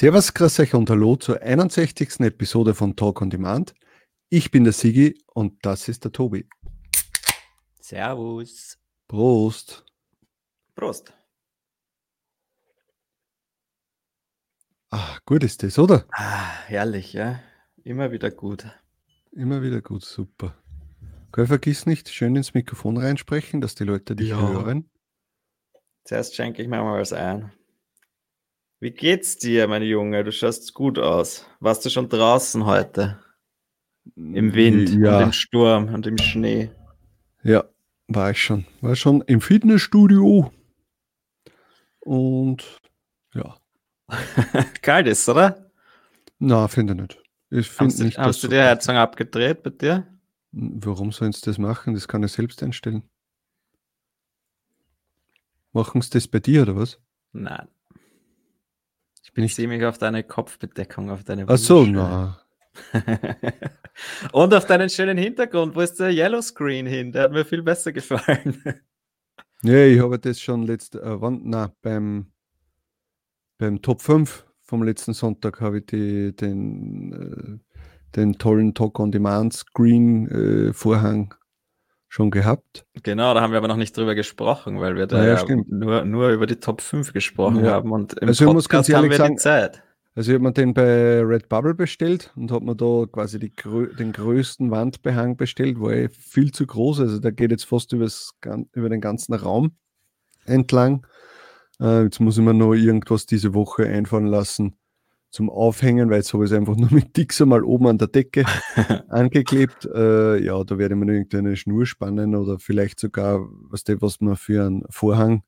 Servus, grüß euch und hallo zur 61. Episode von Talk on Demand. Ich bin der Sigi und das ist der Tobi. Servus. Prost. Prost. Ah, gut ist das, oder? Ah, herrlich, ja. Immer wieder gut. Immer wieder gut, super. Gell, vergiss nicht, schön ins Mikrofon reinsprechen, dass die Leute dich Ja. hören. Zuerst schenke ich mir mal was ein. Wie geht's dir, mein Junge? Du schaust gut aus. Warst du schon draußen heute? Im Wind Ja, und im Sturm und im Schnee. ja, war ich schon. War schon im Fitnessstudio. Und ja, Kalt ist, oder? na, finde ich nicht. Ich finde Hast du, nicht, hast du die Heizung abgedreht bei dir? Warum sollen sie das machen? Das kann ich selbst einstellen. Machen sie das bei dir oder was? Nein. Ich bin Ich sehe mich auf deine Kopfbedeckung, auf deine Ach so, na. und auf deinen schönen Hintergrund. Wo ist der Yellow Screen hin? Der hat mir viel besser gefallen. Nee, ich habe das schon letzte, äh, wann, na, beim, beim Top 5 vom letzten Sonntag habe ich die, den, äh, den tollen Talk on Demand Screen äh, Vorhang schon gehabt. Genau, da haben wir aber noch nicht drüber gesprochen, weil wir da ja, ja nur, nur über die Top 5 gesprochen Ja. haben und im Also ich muss ganz Podcast haben wir sagen- die Zeit. Also ich habe mir den bei Redbubble bestellt und habe mir da quasi die, den größten Wandbehang bestellt, war eh viel zu groß. Also der geht jetzt fast übers, über den ganzen Raum entlang. Äh, jetzt muss ich mir noch irgendwas diese Woche einfallen lassen zum Aufhängen, weil jetzt habe ich es einfach nur mit Dixer mal oben an der Decke angeklebt. Äh, ja, da werde ich mir irgendeine Schnur spannen oder vielleicht sogar, was der, was man für einen Vorhang,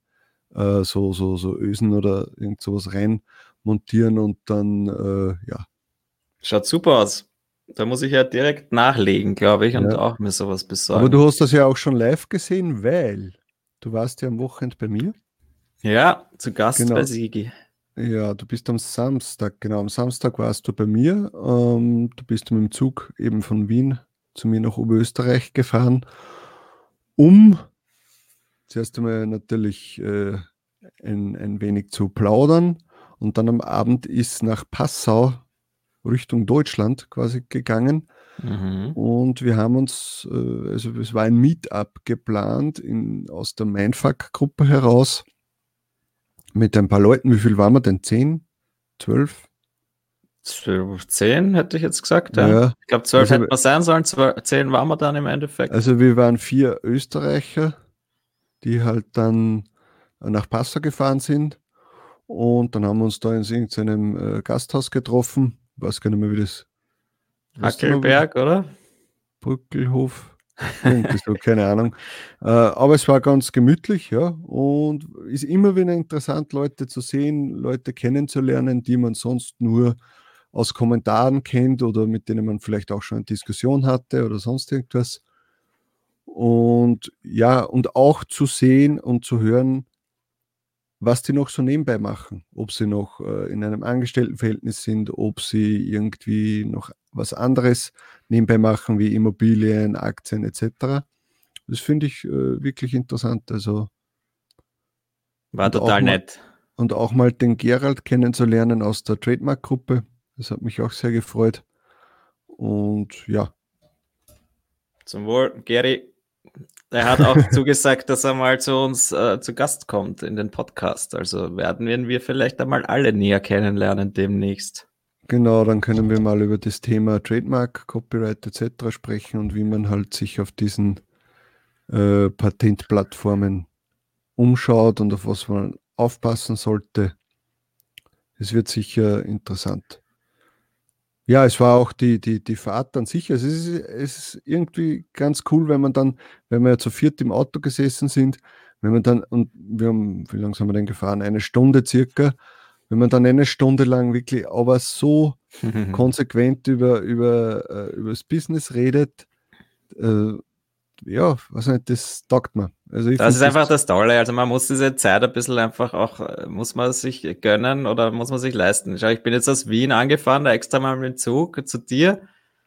äh, so, so, so Ösen oder irgend sowas rein montieren und dann, äh, ja, Schaut super aus. Da muss ich ja direkt nachlegen, glaube ich, und Ja. auch mir sowas besorgen. Aber du hast das ja auch schon live gesehen, weil du warst ja am Wochenende bei mir. ja, zu Gast Genau. bei Sigi. Ja, du bist am Samstag, genau, am Samstag warst du bei mir. Ähm, du bist mit dem Zug eben von Wien zu mir nach Oberösterreich gefahren, um zuerst einmal natürlich äh, ein, ein wenig zu plaudern und dann am Abend ist nach Passau Richtung Deutschland quasi gegangen. Mhm. Und wir haben uns, äh, also es war ein Meetup geplant in, aus der Mindfuck-Gruppe heraus mit ein paar Leuten. Wie viel waren wir denn? Zehn? Zwölf? Zwölf, Zehn hätte ich jetzt gesagt. Ja. Ja. Ich glaube, zwölf Also- hätten wir sein sollen. Zwölf, zehn waren wir dann im Endeffekt. Also wir waren vier Österreicher, die halt dann nach Passau gefahren sind. Und dann haben wir uns da in irgendeinem äh, Gasthaus getroffen. weiß gar nicht mehr, wie das Hackelberg, oder? Brückelhof, irgendwie so, keine Ahnung. Äh, aber es war ganz gemütlich, ja, und ist immer wieder interessant, Leute zu sehen, Leute kennenzulernen, die man sonst nur aus Kommentaren kennt oder mit denen man vielleicht auch schon eine Diskussion hatte oder sonst irgendwas. Und ja, und auch zu sehen und zu hören, was die noch so nebenbei machen. Ob sie noch äh, in einem Angestelltenverhältnis sind, ob sie irgendwie noch was anderes nebenbei machen, wie Immobilien, Aktien etc. Das finde ich äh, wirklich interessant. Also, War total mal- nett. und auch mal den Gerald kennenzulernen aus der Trademark-Gruppe. Das hat mich auch sehr gefreut. Und ja, Zum Wohl, Gary. Er hat auch zugesagt, dass er mal zu uns äh, zu Gast kommt in den Podcast. Also werden wir vielleicht einmal alle näher kennenlernen demnächst. Genau, dann können wir mal über das Thema Trademark, Copyright etc. sprechen und wie man halt sich auf diesen äh, Patentplattformen umschaut und auf was man aufpassen sollte. Es wird sicher interessant. Ja, es war auch die, die, die Fahrt an sich. Also es, ist, es ist irgendwie ganz cool, wenn man dann, wenn wir zu viert im Auto gesessen sind, wenn man dann, und wir haben, wie lange sind wir denn gefahren? Eine Stunde circa. Wenn man dann eine Stunde lang wirklich aber so konsequent über, über, äh, über das Business redet, äh, ja, was nicht, das taugt mir. Also Das find ist einfach das Tolle. Also man muss diese Zeit ein bisschen einfach auch, äh, muss man sich gönnen oder muss man sich leisten. Schau, ich bin jetzt aus Wien angefahren, da extra mal mit dem Zug zu dir,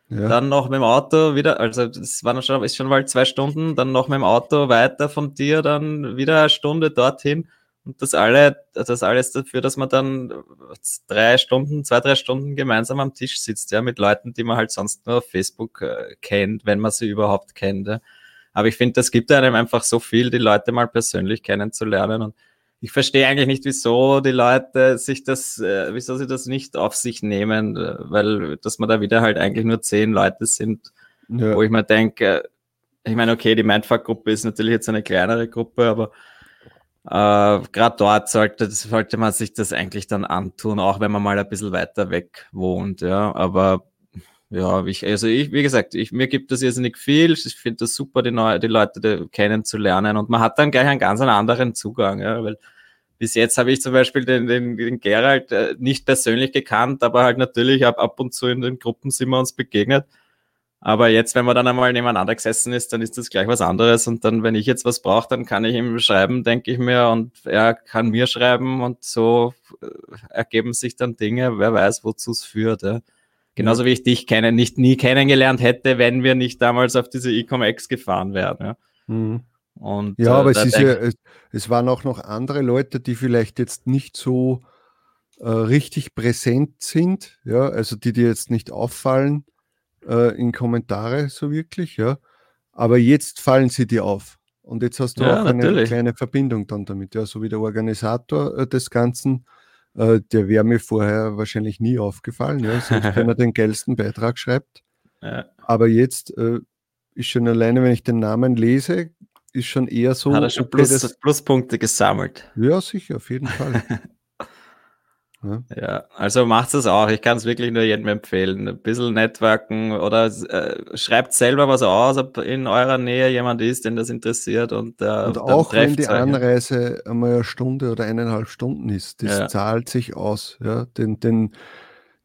ja, dann noch mit dem Auto wieder, also das waren schon, ist schon mal zwei Stunden, dann noch mit dem Auto weiter von dir, dann wieder eine Stunde dorthin Und das alle, das alles dafür, dass man dann drei Stunden, zwei, drei Stunden gemeinsam am Tisch sitzt, ja, mit Leuten, die man halt sonst nur auf Facebook äh, kennt, wenn man sie überhaupt kennt. Ja. Aber ich finde, das gibt einem einfach so viel, die Leute mal persönlich kennenzulernen. Und ich verstehe eigentlich nicht, wieso die Leute sich das, äh, wieso sie das nicht auf sich nehmen, äh, weil, dass man da wieder halt eigentlich nur zehn Leute sind, ja. wo ich mir denke, ich meine, okay, die Mindfuck-Gruppe ist natürlich jetzt eine kleinere Gruppe, aber äh, Gerade dort sollte, sollte man sich das eigentlich dann antun, auch wenn man mal ein bisschen weiter weg wohnt, ja. Aber ja, ich, also ich, wie gesagt, ich, mir gibt das nicht viel. Ich finde das super, die, neue, die Leute die kennenzulernen und man hat dann gleich einen ganz anderen Zugang, ja, weil bis jetzt habe ich zum Beispiel den, den, den Gerald äh, nicht persönlich gekannt, aber halt natürlich ab, ab und zu in den Gruppen sind wir uns begegnet. Aber jetzt, wenn man dann einmal nebeneinander gesessen ist, dann ist das gleich was anderes. Und dann, wenn ich jetzt was brauche, dann kann ich ihm schreiben, denke ich mir, und er kann mir schreiben und so äh, ergeben sich dann Dinge, wer weiß, wozu es führt. Ja. Genauso wie ich dich kennen, nicht nie kennengelernt hätte, wenn wir nicht damals auf diese Ecom-X gefahren wären. Ja. Mhm. Und, ja, äh, aber es, ist ja, es, es, waren auch noch andere Leute, die vielleicht jetzt nicht so äh, richtig präsent sind, ja, also die dir jetzt nicht auffallen äh, in Kommentare so wirklich, ja. Aber jetzt fallen sie dir auf. Und jetzt hast du ja, auch eine kleine Verbindung dann damit, ja, so wie der Organisator äh, des Ganzen. Äh, der wäre mir vorher wahrscheinlich nie aufgefallen, ja, selbst wenn er den geilsten Beitrag schreibt. Ja. Aber jetzt äh, ist schon alleine, wenn ich den Namen lese, ist schon eher so. Hat er schon Plus, Pluspunkte gesammelt? Ja, sicher, auf jeden Fall. Ja, ja also macht es auch. Ich kann es wirklich nur jedem empfehlen. Ein bisschen networken oder äh, schreibt selber was aus, ob in eurer Nähe jemand ist, den das interessiert. Und, äh, und auch wenn die Anreise einmal eine Stunde oder eineinhalb Stunden ist, das ja. zahlt sich aus, ja, den, den,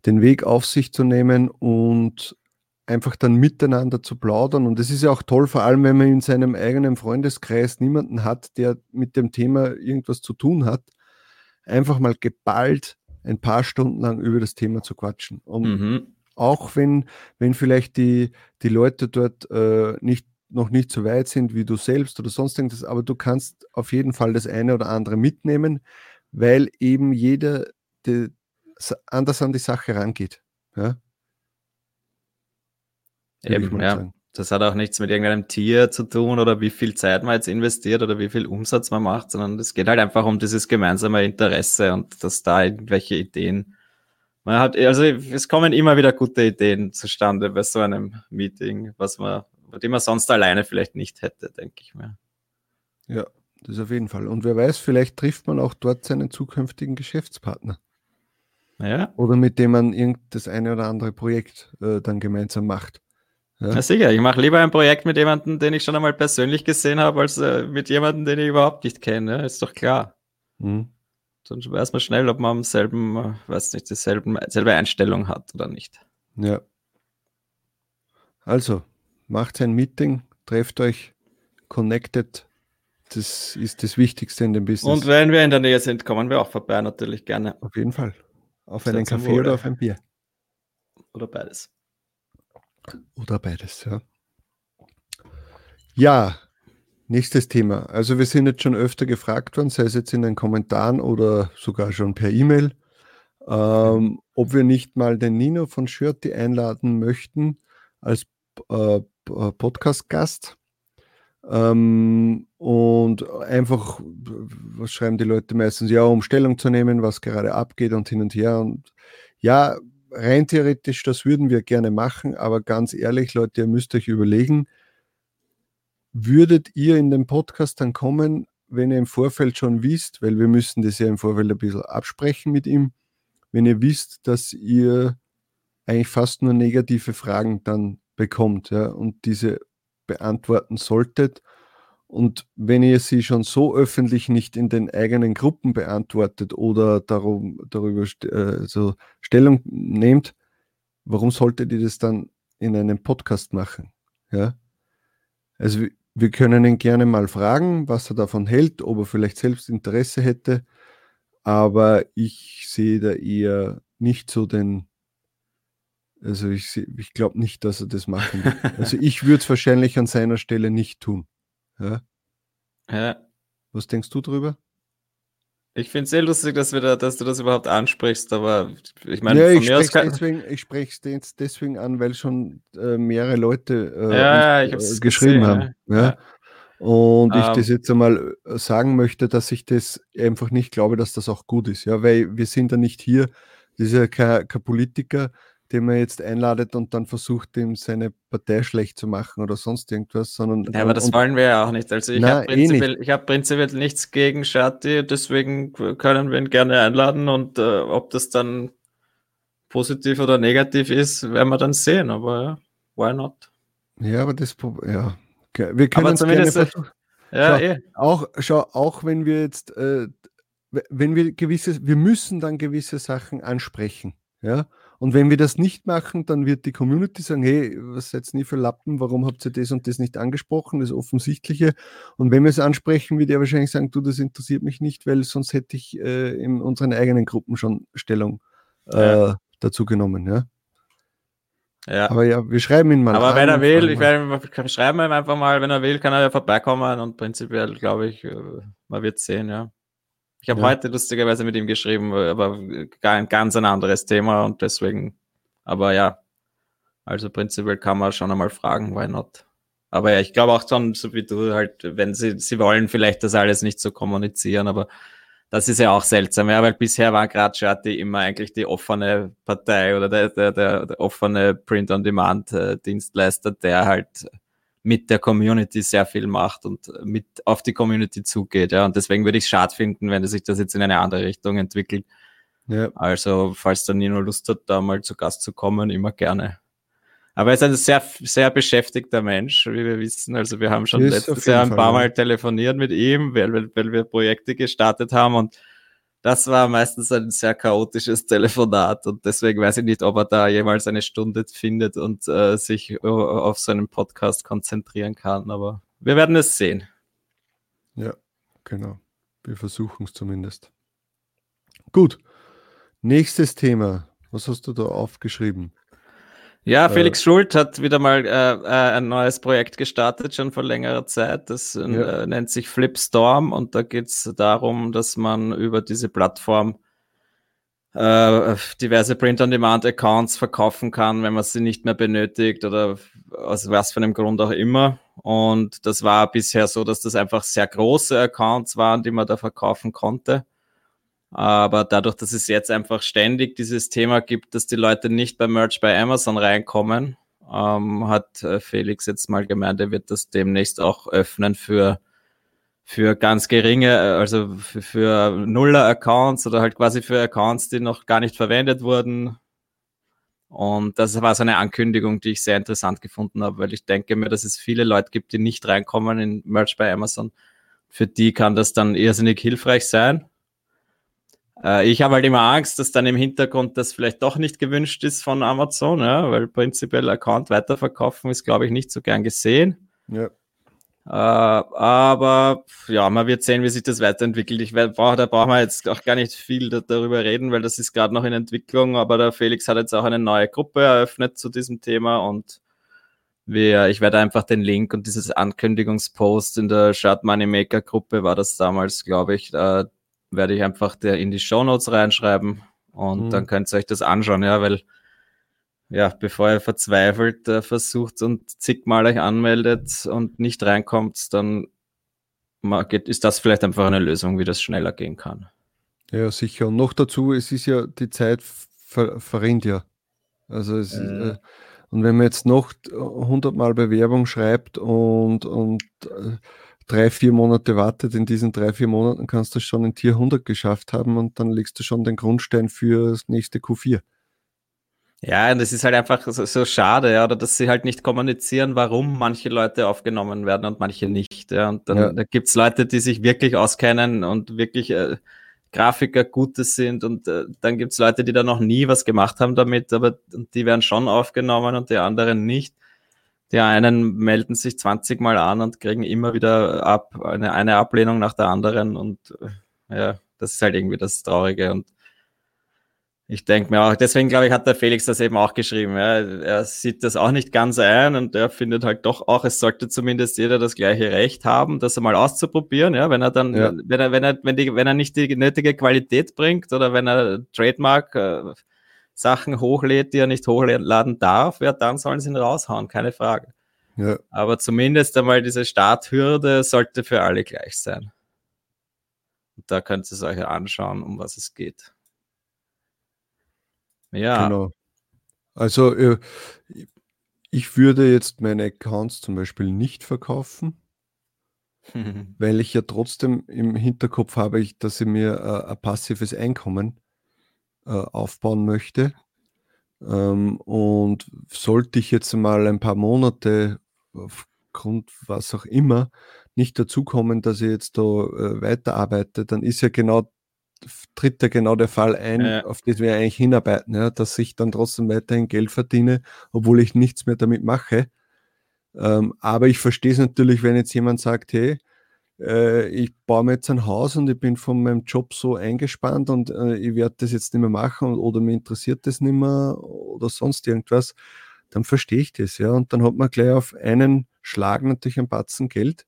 den Weg auf sich zu nehmen und einfach dann miteinander zu plaudern. Und das ist ja auch toll, vor allem wenn man in seinem eigenen Freundeskreis niemanden hat, der mit dem Thema irgendwas zu tun hat. Einfach mal geballt ein paar Stunden lang über das Thema zu quatschen. Und mhm. auch wenn, wenn vielleicht die, die Leute dort äh, nicht, noch nicht so weit sind wie du selbst oder sonst irgendwas, aber du kannst auf jeden Fall das eine oder andere mitnehmen, weil eben jeder die, anders an die Sache rangeht. Ja? Eben, ja. Sagen. Das hat auch nichts mit irgendeinem Tier zu tun oder wie viel Zeit man jetzt investiert oder wie viel Umsatz man macht, sondern es geht halt einfach um dieses gemeinsame Interesse und dass da irgendwelche Ideen. Man hat, also es kommen immer wieder gute Ideen zustande bei so einem Meeting, was man, die man sonst alleine vielleicht nicht hätte, denke ich mir. Ja, das auf jeden Fall. Und wer weiß, vielleicht trifft man auch dort seinen zukünftigen Geschäftspartner. Ja. Oder mit dem man irgendein eine oder andere Projekt äh, dann gemeinsam macht. Ja. Na sicher, ich mache lieber ein Projekt mit jemandem, den ich schon einmal persönlich gesehen habe, als äh, mit jemandem, den ich überhaupt nicht kenne. Ist doch klar. Mhm. Dann weiß man schnell, ob man am selben, äh, weiß nicht, dieselben, dieselbe Einstellung hat oder nicht. Ja. Also, macht ein Meeting, trefft euch, connected. Das ist das Wichtigste in dem Business. Und wenn wir in der Nähe sind, kommen wir auch vorbei, natürlich gerne. Auf jeden Fall. Auf einen Kaffee oder auf ein Bier. Oder beides. Oder beides, ja. Ja, nächstes Thema. Also wir sind jetzt schon öfter gefragt worden, sei es jetzt in den Kommentaren oder sogar schon per E-Mail, ähm, ob wir nicht mal den Nino von Schürti einladen möchten als äh, Podcast-Gast. Ähm, und einfach, was schreiben die Leute meistens? Ja, um Stellung zu nehmen, was gerade abgeht und hin und her. Und ja, rein theoretisch, das würden wir gerne machen, aber ganz ehrlich, Leute, ihr müsst euch überlegen, würdet ihr in den Podcast dann kommen, wenn ihr im Vorfeld schon wisst, weil wir müssen das ja im Vorfeld ein bisschen absprechen mit ihm, wenn ihr wisst, dass ihr eigentlich fast nur negative Fragen dann bekommt ja, und diese beantworten solltet und wenn ihr sie schon so öffentlich nicht in den eigenen Gruppen beantwortet oder darum, darüber äh, so Stellung nehmt, warum solltet ihr das dann in einem Podcast machen? Ja? Also wir können ihn gerne mal fragen, was er davon hält, ob er vielleicht selbst Interesse hätte, aber ich sehe da eher nicht so den, also ich, ich glaube nicht, dass er das machen wird. Also ich würde es wahrscheinlich an seiner Stelle nicht tun. Ja. ja. Was denkst du drüber? Ich finde es sehr lustig, dass, wir da, dass du das überhaupt ansprichst, aber ich meine, ja, ich spreche es deswegen, deswegen an, weil schon äh, mehrere Leute äh, ja, uns, äh, geschrieben gesehen, haben. Ja. Und ich um, das ähm. jetzt einmal äh, sagen möchte, dass ich das einfach nicht glaube, dass das auch gut ist. Ja, weil wir sind ja nicht hier, das ist ja kein, kein Politiker, den man jetzt einladet und dann versucht, ihm seine Partei schlecht zu machen oder sonst irgendwas, sondern. Ja, aber das und, wollen wir ja auch nicht. Also ich habe prinzipiell, eh hab prinzipiell nichts gegen Shati, deswegen können wir ihn gerne einladen und äh, ob das dann positiv oder negativ ist, werden wir dann sehen, aber ja, why not? Ja, aber das, ja, wir können es gerne versuchen. Ja, schau, eh. auch, schau, auch wenn wir jetzt, äh, wenn wir gewisse, wir müssen dann gewisse Sachen ansprechen, ja. Und wenn wir das nicht machen, dann wird die Community sagen, hey, was seid ihr nie für Lappen, warum habt ihr das und das nicht angesprochen, das Offensichtliche. Und wenn wir es ansprechen, wird er wahrscheinlich sagen, du, das interessiert mich nicht, weil sonst hätte ich äh, in unseren eigenen Gruppen schon Stellung äh, ja. dazu genommen, ja. Ja. Aber ja, wir schreiben ihn mal. Aber wenn er will, ich werde schreiben ihm einfach mal, wenn er will, kann er ja vorbeikommen und prinzipiell glaube ich, äh, man wird sehen, ja. Ich habe ja. heute lustigerweise mit ihm geschrieben, aber ein ganz ein anderes Thema und deswegen, aber ja, also prinzipiell kann man schon einmal fragen, why not? Aber ja, ich glaube auch schon, so wie du halt, wenn sie, sie wollen vielleicht das alles nicht so kommunizieren, aber das ist ja auch seltsam, ja, weil bisher war gerade Shati immer eigentlich die offene Partei oder der, der, der, der offene Print-on-Demand-Dienstleister, der halt mit der Community sehr viel macht und mit auf die Community zugeht, ja. Und deswegen würde ich es schade finden, wenn sich das jetzt in eine andere Richtung entwickelt. Ja. Also, falls der Nino Lust hat, da mal zu Gast zu kommen, immer gerne. Aber er ist ein sehr, sehr beschäftigter Mensch, wie wir wissen. Also wir haben schon letztes Jahr ein paar Fall, Mal telefoniert mit ihm, weil, weil, weil wir Projekte gestartet haben und das war meistens ein sehr chaotisches Telefonat und deswegen weiß ich nicht, ob er da jemals eine Stunde findet und äh, sich uh, auf seinen Podcast konzentrieren kann. Aber wir werden es sehen. Ja, genau. Wir versuchen es zumindest. Gut. Nächstes Thema. Was hast du da aufgeschrieben? Ja, äh, Felix äh, Schult hat wieder mal äh, äh, ein neues Projekt gestartet, schon vor längerer Zeit. Das äh, ja. nennt sich Flipstorm und da geht es darum, dass man über diese Plattform äh, diverse Print-on-Demand-Accounts verkaufen kann, wenn man sie nicht mehr benötigt oder aus was für einem Grund auch immer. Und das war bisher so, dass das einfach sehr große Accounts waren, die man da verkaufen konnte. Aber dadurch, dass es jetzt einfach ständig dieses Thema gibt, dass die Leute nicht beim Merch bei Amazon reinkommen, ähm, hat äh, Felix jetzt mal gemeint, er wird das demnächst auch öffnen für, für ganz geringe, äh, also für, für Nuller-Accounts oder halt quasi für Accounts, die noch gar nicht verwendet wurden. Und das war so eine Ankündigung, die ich sehr interessant gefunden habe, weil ich denke mir, dass es viele Leute gibt, die nicht reinkommen in Merch bei Amazon. Für die kann das dann irrsinnig hilfreich sein. Äh, ich habe halt immer Angst, dass dann im Hintergrund das vielleicht doch nicht gewünscht ist von Amazon, ja, weil prinzipiell Account weiterverkaufen ist, glaube ich, nicht so gern gesehen. Ja. Äh, aber ja, man wird sehen, wie sich das weiterentwickelt. Ich brauche, da brauchen wir jetzt auch gar nicht viel da, darüber reden, weil das ist gerade noch in Entwicklung. Aber der Felix hat jetzt auch eine neue Gruppe eröffnet zu diesem Thema und wir, ich werde einfach den Link und dieses Ankündigungspost in der Shirt Moneymaker Gruppe war das damals, glaube ich, äh, werde ich einfach der in die Show Notes reinschreiben und mhm. dann könnt ihr euch das anschauen, ja, weil ja, bevor ihr verzweifelt äh, versucht und zigmal euch anmeldet und nicht reinkommt, dann geht, ist das vielleicht einfach eine Lösung, wie das schneller gehen kann. Ja, sicher. Und noch dazu, es ist ja, die Zeit ver verrinnt ja. Also es, äh. Äh, und wenn man jetzt noch 100 Mal Bewerbung schreibt und, und äh, drei, vier Monate wartet, in diesen drei, vier Monaten kannst du schon in Tier 100 geschafft haben und dann legst du schon den Grundstein für das nächste Q4. Ja, und das ist halt einfach so, so, schade, ja, oder dass sie halt nicht kommunizieren, warum manche Leute aufgenommen werden und manche nicht. Ja. Und dann ja. da gibt's Leute, die sich wirklich auskennen und wirklich äh, Grafiker Gutes sind und äh, dann gibt's Leute, die da noch nie was gemacht haben damit, aber die werden schon aufgenommen und die anderen nicht. Die einen melden sich 20 Mal an und kriegen immer wieder ab, eine, eine Ablehnung nach der anderen und äh, ja, das ist halt irgendwie das Traurige und Ich denke mir auch, deswegen glaube ich, hat der Felix das eben auch geschrieben. Ja. Er sieht das auch nicht ganz ein und er findet halt doch auch, es sollte zumindest jeder das gleiche Recht haben, das einmal auszuprobieren. Ja, wenn er dann, ja. wenn er, wenn er, wenn die, wenn er nicht die nötige Qualität bringt oder wenn er Trademark äh, Sachen hochlädt, die er nicht hochladen darf, ja, dann sollen sie ihn raushauen, keine Frage. Ja. Aber zumindest einmal diese Starthürde sollte für alle gleich sein. Und da könnt ihr es euch anschauen, um was es geht. Ja. Genau. Also äh, ich würde jetzt meine Accounts zum Beispiel nicht verkaufen, weil ich ja trotzdem im Hinterkopf habe, dass ich mir äh, ein passives Einkommen äh, aufbauen möchte. Ähm, und sollte ich jetzt mal ein paar Monate aufgrund was auch immer nicht dazukommen, dass ich jetzt da weiterarbeite, dann ist ja genau tritt ja genau der Fall ein, ja. auf das wir eigentlich hinarbeiten, ja, dass ich dann trotzdem weiterhin Geld verdiene, obwohl ich nichts mehr damit mache. Ähm, aber ich verstehe es natürlich, wenn jetzt jemand sagt, hey, äh, ich baue mir jetzt ein Haus und ich bin von meinem Job so eingespannt und äh, ich werde das jetzt nicht mehr machen oder mir interessiert das nicht mehr oder sonst irgendwas, dann verstehe ich das, ja. Und dann hat man gleich auf einen Schlag natürlich ein Batzen Geld,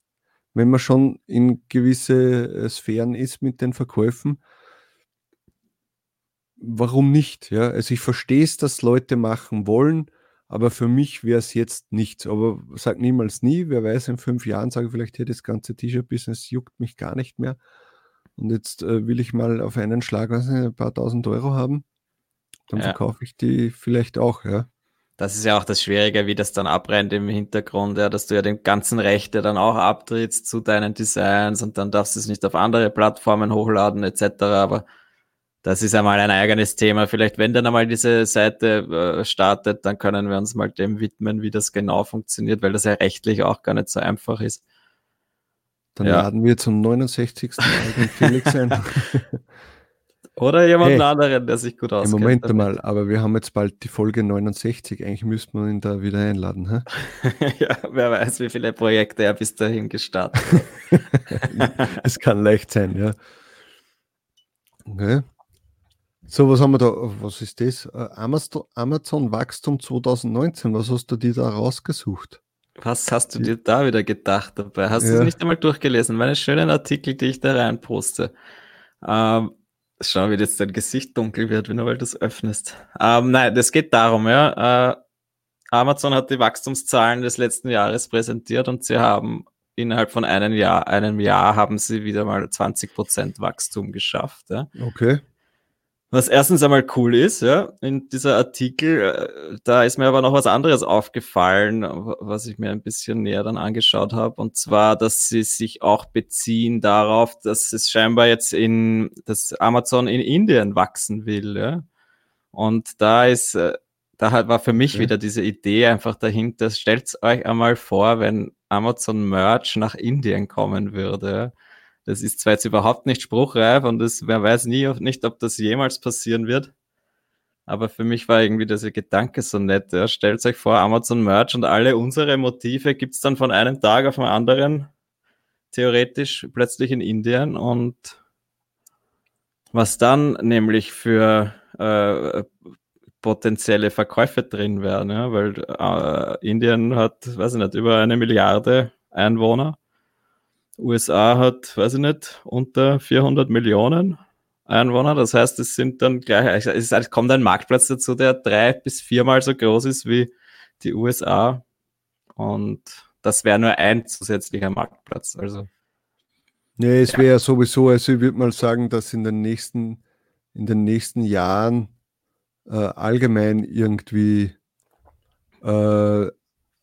wenn man schon in gewisse äh, Sphären ist mit den Verkäufen warum nicht? Ja? Also ich verstehe es, dass Leute machen wollen, aber für mich wäre es jetzt nichts. Aber sag niemals nie. Wer weiß, in fünf Jahren sage ich vielleicht, hey, das ganze T-Shirt-Business juckt mich gar nicht mehr. Und jetzt äh, will ich mal auf einen Schlag nicht, ein paar tausend Euro haben. Dann ja. verkaufe ich die vielleicht auch, ja. Das ist ja auch das Schwierige, wie das dann abbrennt im Hintergrund, ja, dass du ja den ganzen Rechte dann auch abtrittst zu deinen Designs und dann darfst du es nicht auf andere Plattformen hochladen etc. Aber das ist einmal ein eigenes Thema. Vielleicht, wenn dann einmal diese Seite äh, startet, dann können wir uns mal dem widmen, wie das genau funktioniert, weil das ja rechtlich auch gar nicht so einfach ist. Dann ja. laden wir zum 69. Mal Felix ein. Oder jemand hey, anderen, der sich gut auskennt. Moment damit. mal, aber wir haben jetzt bald die Folge 69. Eigentlich müsste man ihn da wieder einladen. Hä? ja, wer weiß, wie viele Projekte er bis dahin gestartet hat. Es kann leicht sein, ja. Okay. So, was haben wir da? Was ist das? Äh, Amazon, Amazon Wachstum 2019. Was hast du dir da rausgesucht? Was hast du dir da wieder gedacht dabei? Hast ja. du es nicht einmal durchgelesen? Meine schönen Artikel, die ich da rein poste. Ähm, schau, wie jetzt dein Gesicht dunkel wird, wenn du das öffnest. Ähm, nein, das geht darum, ja. Äh, Amazon hat die Wachstumszahlen des letzten Jahres präsentiert und sie haben innerhalb von einem Jahr, einem Jahr haben sie wieder mal 20% Wachstum geschafft. Ja. Okay. Was erstens einmal cool ist, ja, in dieser Artikel, äh, da ist mir aber noch was anderes aufgefallen, was ich mir ein bisschen näher dann angeschaut habe, und zwar, dass sie sich auch beziehen darauf, dass es scheinbar jetzt in, dass Amazon in Indien wachsen will, ja. Und da ist, äh, da war für mich ja. wieder diese Idee einfach dahinter, stellt euch einmal vor, wenn Amazon Merch nach Indien kommen würde, ja das ist zwar jetzt überhaupt nicht spruchreif und das, wer weiß nie nicht, ob das jemals passieren wird. Aber für mich war irgendwie dieser Gedanke so nett. Ja. Stellt euch vor, Amazon Merch und alle unsere Motive gibt's dann von einem Tag auf den anderen theoretisch plötzlich in Indien und was dann nämlich für äh, potenzielle Verkäufe drin wären, ja, weil äh, Indien hat, weiß ich nicht, über eine Milliarde Einwohner USA hat, weiß ich nicht, unter 400 Millionen Einwohner. Das heißt, es sind dann gleich, es kommt ein Marktplatz dazu, der drei bis viermal so groß ist wie die USA. Und das wäre nur ein zusätzlicher Marktplatz. Also. Nee, es wäre ja. sowieso, also ich würde mal sagen, dass in den nächsten, in den nächsten Jahren äh, allgemein irgendwie äh,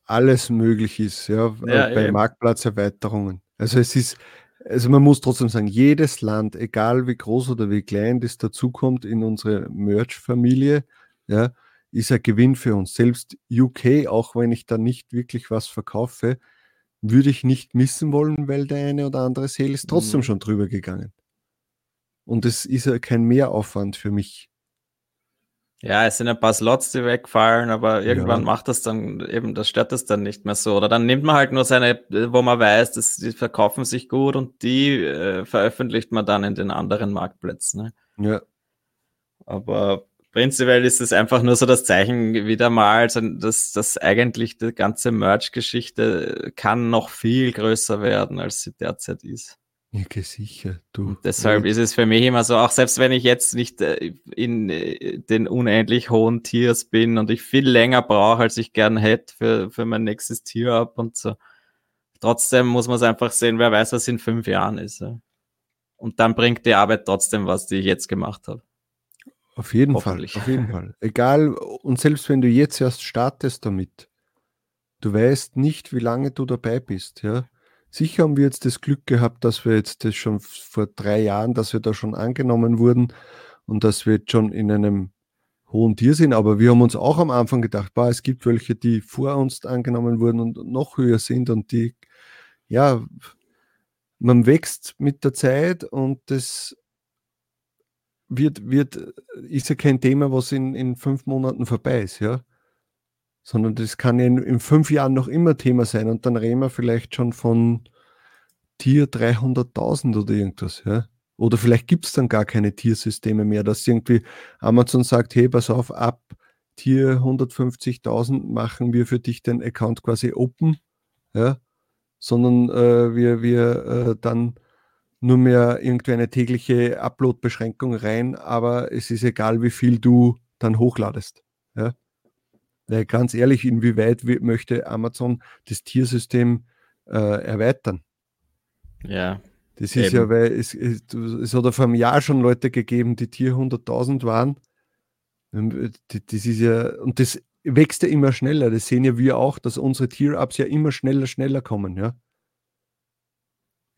alles möglich ist, ja, ja bei eben. Marktplatzerweiterungen. Also es ist, also man muss trotzdem sagen, jedes Land, egal wie groß oder wie klein das dazukommt in unsere Merch-Familie, ja, ist ein Gewinn für uns. Selbst UK, auch wenn ich da nicht wirklich was verkaufe, würde ich nicht missen wollen, weil der eine oder andere Sale ist trotzdem mhm. schon drüber gegangen. Und es ist ja kein Mehraufwand für mich. Ja, es sind ein paar Slots, die wegfallen, aber irgendwann ja. macht das dann eben, das stört das dann nicht mehr so. Oder dann nimmt man halt nur seine, wo man weiß, dass die verkaufen sich gut und die äh, veröffentlicht man dann in den anderen Marktplätzen. Ne? Ja. Aber prinzipiell ist es einfach nur so das Zeichen wieder mal, dass, dass eigentlich die ganze Merch-Geschichte kann noch viel größer werden, als sie derzeit ist. Ja, sicher. Du. Und deshalb ist es für mich immer so, auch selbst wenn ich jetzt nicht äh, in äh, den unendlich hohen Tiers bin und ich viel länger brauche, als ich gern hätte für, für mein nächstes Tier ab und so. Trotzdem muss man es einfach sehen, wer weiß, was in fünf Jahren ist. Und dann bringt die Arbeit trotzdem was, die ich jetzt gemacht habe. Auf jeden Fall, auf jeden Fall. Egal, und selbst wenn du jetzt erst startest damit, du weißt nicht, wie lange du dabei bist, ja. Sicher haben wir jetzt das Glück gehabt, dass wir jetzt das schon vor drei Jahren, dass wir da schon angenommen wurden und dass wir jetzt schon in einem hohen Tier sind. Aber wir haben uns auch am Anfang gedacht, boah, es gibt welche, die vor uns angenommen wurden und noch höher sind und die, ja, man wächst mit der Zeit und das wird, wird, ist ja kein Thema, was in, in fünf Monaten vorbei ist, ja. Sondern das kann in, in fünf Jahren noch immer Thema sein und dann reden wir vielleicht schon von Tier 300.000 oder irgendwas, ja. Oder vielleicht gibt es dann gar keine Tiersysteme mehr, dass irgendwie Amazon sagt, hey, pass auf, ab Tier 150.000 machen wir für dich den Account quasi open, ja. Sondern äh, wir, wir äh, dann nur mehr irgendwie eine tägliche Upload-Beschränkung rein, aber es ist egal, wie viel du dann hochladest. Ja? Weil ganz ehrlich, inwieweit möchte Amazon das Tiersystem äh, erweitern? Ja. Das ist eben. ja, weil es, es, es hat ja vor einem Jahr schon Leute gegeben, die Tier 100.000 waren. Ähm, das ist ja, und das wächst ja immer schneller. Das sehen ja wir auch, dass unsere Tier-Ups ja immer schneller, schneller kommen. Ja?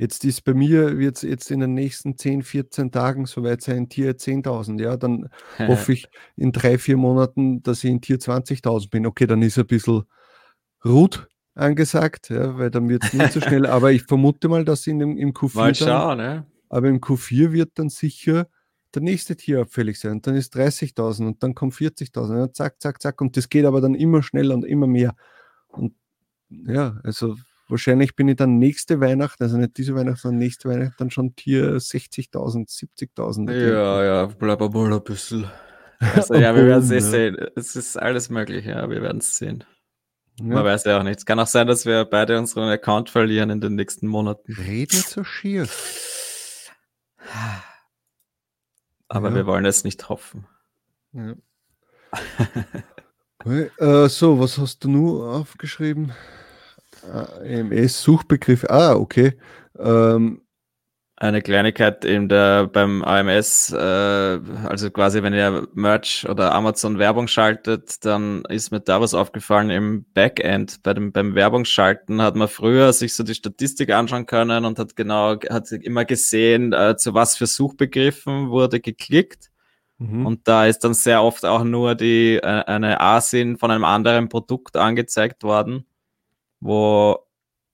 Jetzt ist bei mir, wird es jetzt in den nächsten 10, 14 Tagen soweit sein, Tier 10.000. Ja, dann hoffe ich in drei, vier Monaten, dass ich in Tier 20.000 bin. Okay, dann ist ein bisschen Rut angesagt, ja, weil dann wird es nicht so schnell. aber ich vermute mal, dass in dem, im Q4. Mal schauen, dann, ja. Aber im Q4 wird dann sicher der nächste Tier abfällig sein. Und dann ist 30.000 und dann kommt 40.000. Ja, zack, zack, zack. Und das geht aber dann immer schneller und immer mehr. Und ja, also wahrscheinlich bin ich dann nächste Weihnachten, also nicht diese Weihnachten, sondern nächste Weihnachten dann schon Tier 60.000, 70.000. Ja, ja, bleib mal ein bisschen. Also, ja, wir werden es eh sehen. Es ist alles möglich, ja, wir werden es sehen. Ja. Man weiß ja auch nicht. Es kann auch sein, dass wir beide unseren Account verlieren in den nächsten Monaten. Red nicht so schier. Aber ja. wir wollen es nicht hoffen. Ja. äh, so, was hast du nur aufgeschrieben? AMS-Suchbegriff. Ah, okay. Ähm, eine Kleinigkeit in der, beim AMS, äh, also quasi wenn ihr Merch oder Amazon Werbung schaltet, dann ist mir da was aufgefallen im Backend. Bei dem, beim Werbungsschalten hat man früher sich so die Statistik anschauen können und hat genau, hat immer gesehen, äh, zu was für Suchbegriffen wurde geklickt. Mhm. Und da ist dann sehr oft auch nur die, äh, eine ASIN von einem anderen Produkt angezeigt worden wo,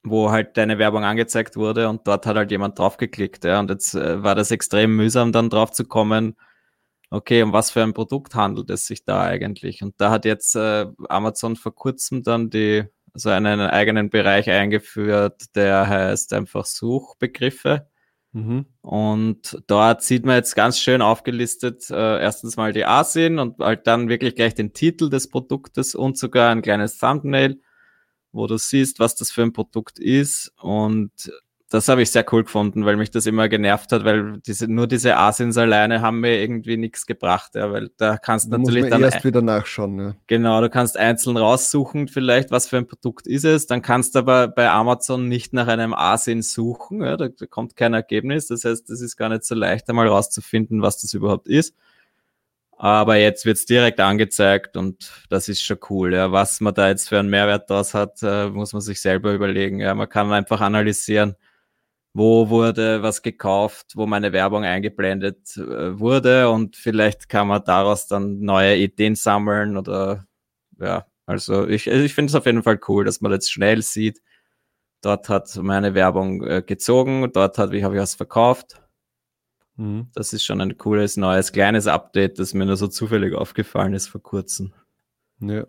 wo halt deine Werbung angezeigt wurde und dort hat halt jemand draufgeklickt. Ja, und jetzt äh, war das extrem mühsam, dann drauf zu kommen, okay, um was für ein Produkt handelt es sich da eigentlich? Und da hat jetzt äh, Amazon vor kurzem dann die, also einen eigenen Bereich eingeführt, der heißt einfach Suchbegriffe. Mhm. Und dort sieht man jetzt ganz schön aufgelistet, äh, erstens mal die ASIN und halt dann wirklich gleich den Titel des Produktes und sogar ein kleines Thumbnail wo du siehst, was das für ein Produkt ist. Und das habe ich sehr cool gefunden, weil mich das immer genervt hat, weil diese, nur diese Asins alleine haben mir irgendwie nichts gebracht, ja, weil da kannst du natürlich dann erst wieder nachschauen. Ja. Genau, du kannst einzeln raussuchen, vielleicht was für ein Produkt ist es, dann kannst du aber bei Amazon nicht nach einem Asin suchen, ja, da, da kommt kein Ergebnis, das heißt, das ist gar nicht so leicht einmal rauszufinden, was das überhaupt ist. Aber jetzt wird's direkt angezeigt und das ist schon cool. Ja. Was man da jetzt für einen Mehrwert draus hat, äh, muss man sich selber überlegen. Ja. Man kann einfach analysieren, wo wurde was gekauft, wo meine Werbung eingeblendet äh, wurde und vielleicht kann man daraus dann neue Ideen sammeln oder ja, also ich, ich finde es auf jeden Fall cool, dass man jetzt schnell sieht, dort hat meine Werbung äh, gezogen, dort hat, wie habe ich was verkauft Mhm. Das ist schon ein cooles, neues, kleines Update, das mir nur so zufällig aufgefallen ist vor kurzem. Ja.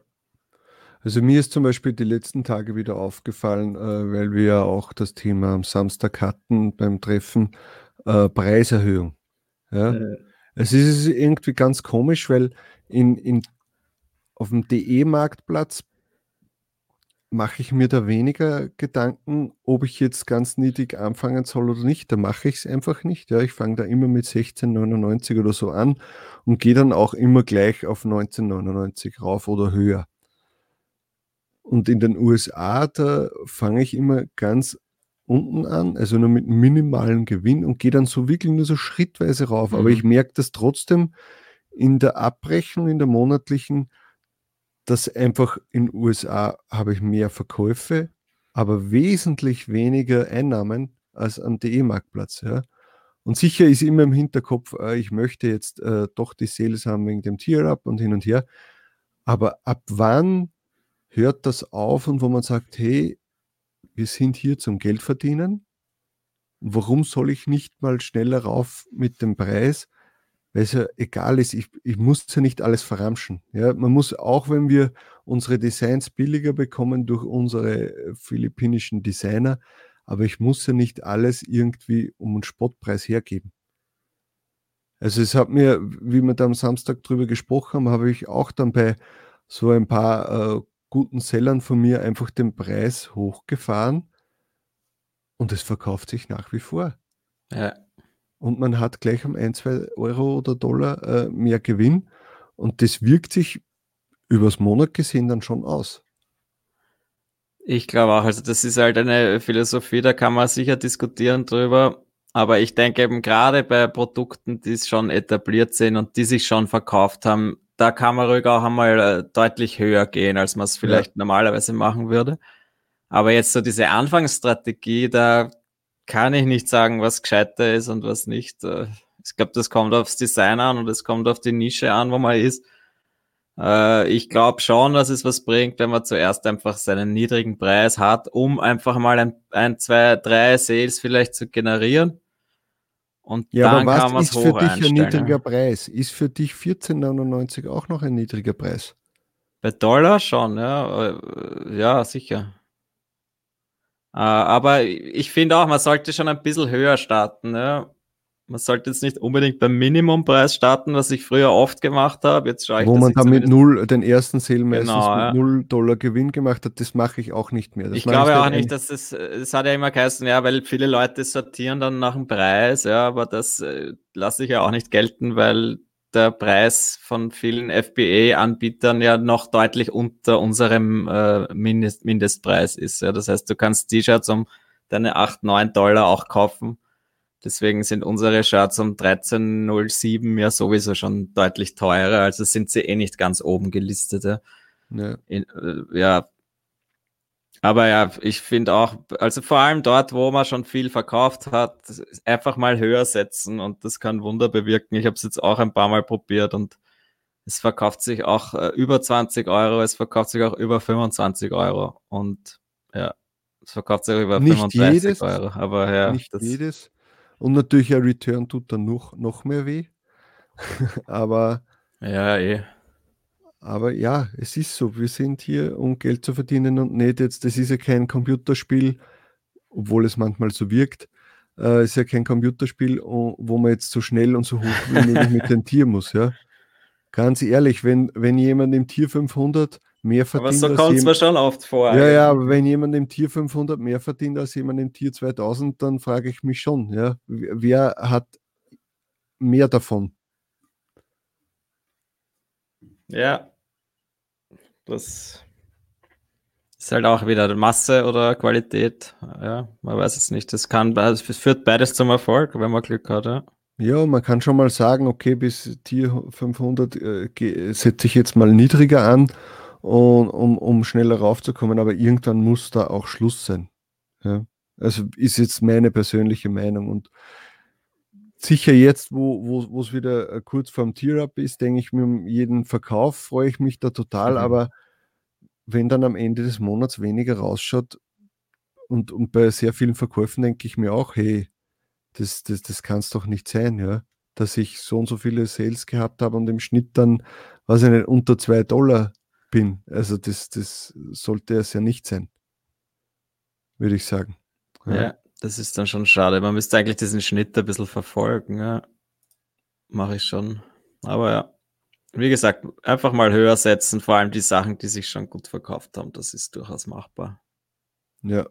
Also mir ist zum Beispiel die letzten Tage wieder aufgefallen, äh, weil wir ja auch das Thema am Samstag hatten beim Treffen, äh, Preiserhöhung. Ja? Äh. Es ist irgendwie ganz komisch, weil in, in, auf dem DE-Marktplatz mache ich mir da weniger Gedanken, ob ich jetzt ganz niedrig anfangen soll oder nicht. Da mache ich es einfach nicht. Ja, ich fange da immer mit 16,99 oder so an und gehe dann auch immer gleich auf 19,99 rauf oder höher. Und in den USA, da fange ich immer ganz unten an, also nur mit minimalem Gewinn und gehe dann so wirklich nur so schrittweise rauf. Mhm. Aber ich merke das trotzdem in der Abrechnung, in der monatlichen, dass einfach in USA habe ich mehr Verkäufe, aber wesentlich weniger Einnahmen als am DE-Marktplatz. Ja. Und sicher ist immer im Hinterkopf, äh, ich möchte jetzt äh, doch die Sales haben wegen dem Tier-Up und hin und her. Aber ab wann hört das auf und wo man sagt, hey, wir sind hier zum Geld verdienen. Warum soll ich nicht mal schneller rauf mit dem Preis? Weil es ja egal ist, ich, ich muss ja nicht alles verramschen. Ja, man muss auch, wenn wir unsere Designs billiger bekommen durch unsere äh, philippinischen Designer, aber ich muss ja nicht alles irgendwie um einen Spottpreis hergeben. Also es hat mir, wie wir da am Samstag drüber gesprochen haben, habe ich auch dann bei so ein paar äh, guten Sellern von mir einfach den Preis hochgefahren und es verkauft sich nach wie vor. Ja. Und man hat gleich um ein, zwei Euro oder Dollar äh, mehr Gewinn und das wirkt sich übers Monat gesehen dann schon aus. Ich glaube auch, also das ist halt eine Philosophie, da kann man sicher diskutieren drüber. Aber ich denke eben gerade bei Produkten, die schon etabliert sind und die sich schon verkauft haben, da kann man ruhig auch einmal äh, deutlich höher gehen, als man es vielleicht ja. normalerweise machen würde. Aber jetzt so diese Anfangsstrategie, da kann ich nicht sagen, was gescheiter ist und was nicht. Äh, ich glaube, das kommt aufs Design an und es kommt auf die Nische an, wo man ist. Äh, ich glaube schon, dass es was bringt, wenn man zuerst einfach seinen niedrigen Preis hat, um einfach mal ein, ein zwei, drei Sales vielleicht zu generieren und ja, dann aber was ist für dich ein niedriger. Preis? Ist für dich 14,99 auch noch ein niedriger Preis? Bei Dollar schon, ja. Äh, ja, sicher. Äh, aber ich finde auch, man sollte schon ein bisschen höher starten. Ja man sollte jetzt nicht unbedingt beim Minimumpreis starten, was ich früher oft gemacht habe. Jetzt schaue ich, Wo man da mit null, den ersten Sale meistens genau, mit ja. null Dollar Gewinn gemacht hat, das mache ich auch nicht mehr. Das ich glaube auch nicht, dass das, es hat ja immer geheißen, ja, weil viele Leute sortieren dann nach dem Preis, ja, aber das äh, lasse ich ja auch nicht gelten, weil der Preis von vielen FBA-Anbietern ja noch deutlich unter unserem äh, Mindest, Mindestpreis ist. Ja. Das heißt, du kannst T-Shirts um deine 8, 9 Dollar auch kaufen Deswegen sind unsere Shirts um 13,07 ja sowieso schon deutlich teurer. Also sind sie eh nicht ganz oben gelistet. Ja. In, äh, ja. Aber ja, ich finde auch, also vor allem dort, wo man schon viel verkauft hat, einfach mal höher setzen und das kann Wunder bewirken. Ich habe es jetzt auch ein paar Mal probiert und es verkauft sich auch äh, über 20 Euro, es verkauft sich auch über 25 Euro und ja, es verkauft sich auch über nicht 35 jedes, Euro. Aber ja, nicht das, jedes. Und natürlich ein Return tut dann noch, noch mehr weh. aber. Ja, eh. Aber ja, es ist so. Wir sind hier, um Geld zu verdienen und nicht jetzt, das ist ja kein Computerspiel, obwohl es manchmal so wirkt. Äh, ist ja kein Computerspiel, wo man jetzt so schnell und so hoch wie möglich mit dem Tier muss. Ja? Ganz ehrlich, wenn, wenn jemand im Tier 500 mehr verdient. Aber so kommt es mir schon oft vor. Ja, ja, aber wenn jemand im Tier 500 mehr verdient als jemand im Tier 2000, dann frage ich mich schon, ja, wer hat mehr davon? Ja, das ist halt auch wieder Masse oder Qualität. Ja, man weiß es nicht. Das kann, es führt beides zum Erfolg, wenn man Glück hat. Ja. Ja, man kann schon mal sagen, okay, bis Tier 500 äh, setze ich jetzt mal niedriger an und, um, um schneller raufzukommen, aber irgendwann muss da auch Schluss sein. Ja? Also ist jetzt meine persönliche Meinung und sicher jetzt, wo es wo, wieder äh, kurz vorm Tier-Up ist, denke ich mir, um jeden Verkauf freue ich mich da total, mhm. aber wenn dann am Ende des Monats weniger rausschaut und, und bei sehr vielen Verkäufen denke ich mir auch, hey, das, das, das kann es doch nicht sein, ja, dass ich so und so viele Sales gehabt habe und im Schnitt dann, weiß ich nicht, unter zwei Dollar bin. Also das, das sollte es ja nicht sein, würde ich sagen. Ja. ja. Das ist dann schon schade. Man müsste eigentlich diesen Schnitt ein bisschen verfolgen. Ja. mache ich schon. Aber ja, wie gesagt, einfach mal höher setzen, vor allem die Sachen, die sich schon gut verkauft haben. Das ist durchaus machbar. Ja,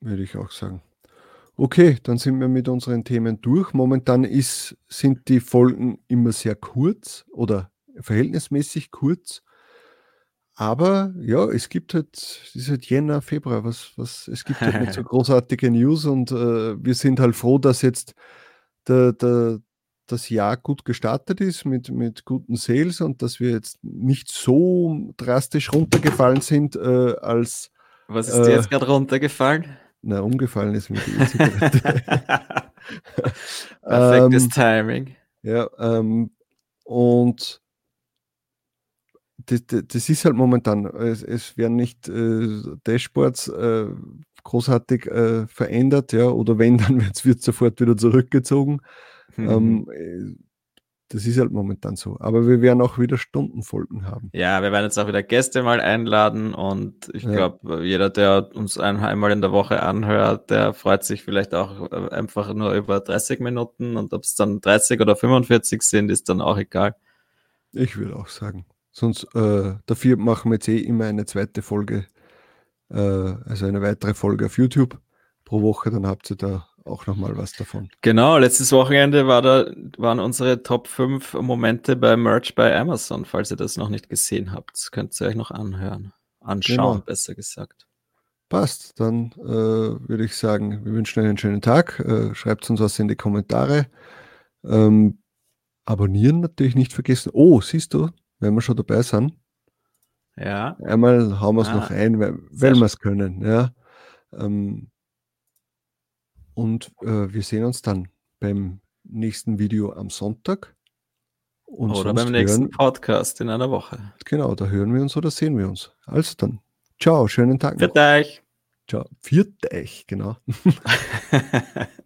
würde ich auch sagen. Okay, dann sind wir mit unseren Themen durch. Momentan ist, sind die Folgen immer sehr kurz oder verhältnismäßig kurz. Aber ja, es gibt halt, es ist halt Jänner, Februar, was, was, es gibt halt nicht so großartige News und äh, wir sind halt froh, dass jetzt der, der, das Jahr gut gestartet ist mit, mit guten Sales und dass wir jetzt nicht so drastisch runtergefallen sind äh, als. Was ist dir jetzt gerade runtergefallen? Na, umgefallen ist mir die E-Zigarette. Perfektes ähm, Timing. Ja, ähm, und das, das, ist halt momentan, es, es werden nicht äh, Dashboards äh, großartig äh, verändert, ja, oder wenn, dann wird sofort wieder zurückgezogen. Mhm. Ähm, äh, das ist halt momentan so. Aber wir werden auch wieder Stundenfolgen haben. Ja, wir werden jetzt auch wieder Gäste mal einladen und ich ja. glaube, jeder, der uns ein, einmal in der Woche anhört, der freut sich vielleicht auch äh, einfach nur über 30 Minuten und ob es dann 30 oder 45 sind, ist dann auch egal. Ich würde auch sagen. Sonst, äh, dafür machen wir jetzt eh immer eine zweite Folge, äh, also eine weitere Folge auf YouTube pro Woche, dann habt ihr da auch nochmal was davon. Genau, letztes Wochenende war da, waren unsere Top 5 Momente bei Merch bei Amazon. Falls ihr das noch nicht gesehen habt, könnt ihr euch noch anhören. Anschauen, genau. besser gesagt. Passt, dann äh, würde ich sagen, wir wünschen euch einen schönen Tag. Äh, Schreibt uns was in die Kommentare. Ähm, abonnieren natürlich nicht vergessen. Oh, siehst du, wenn wir schon dabei sind. Ja. Einmal hauen wir es ah, noch ein, weil, weil wir es können. Ja. Ähm, und äh, wir sehen uns dann beim nächsten Video am Sonntag. Und oder beim nächsten hören, Podcast in einer Woche. Genau, da hören wir uns oder sehen wir uns. Also dann, ciao, schönen Tag noch. Für euch. Ciao, für euch, genau.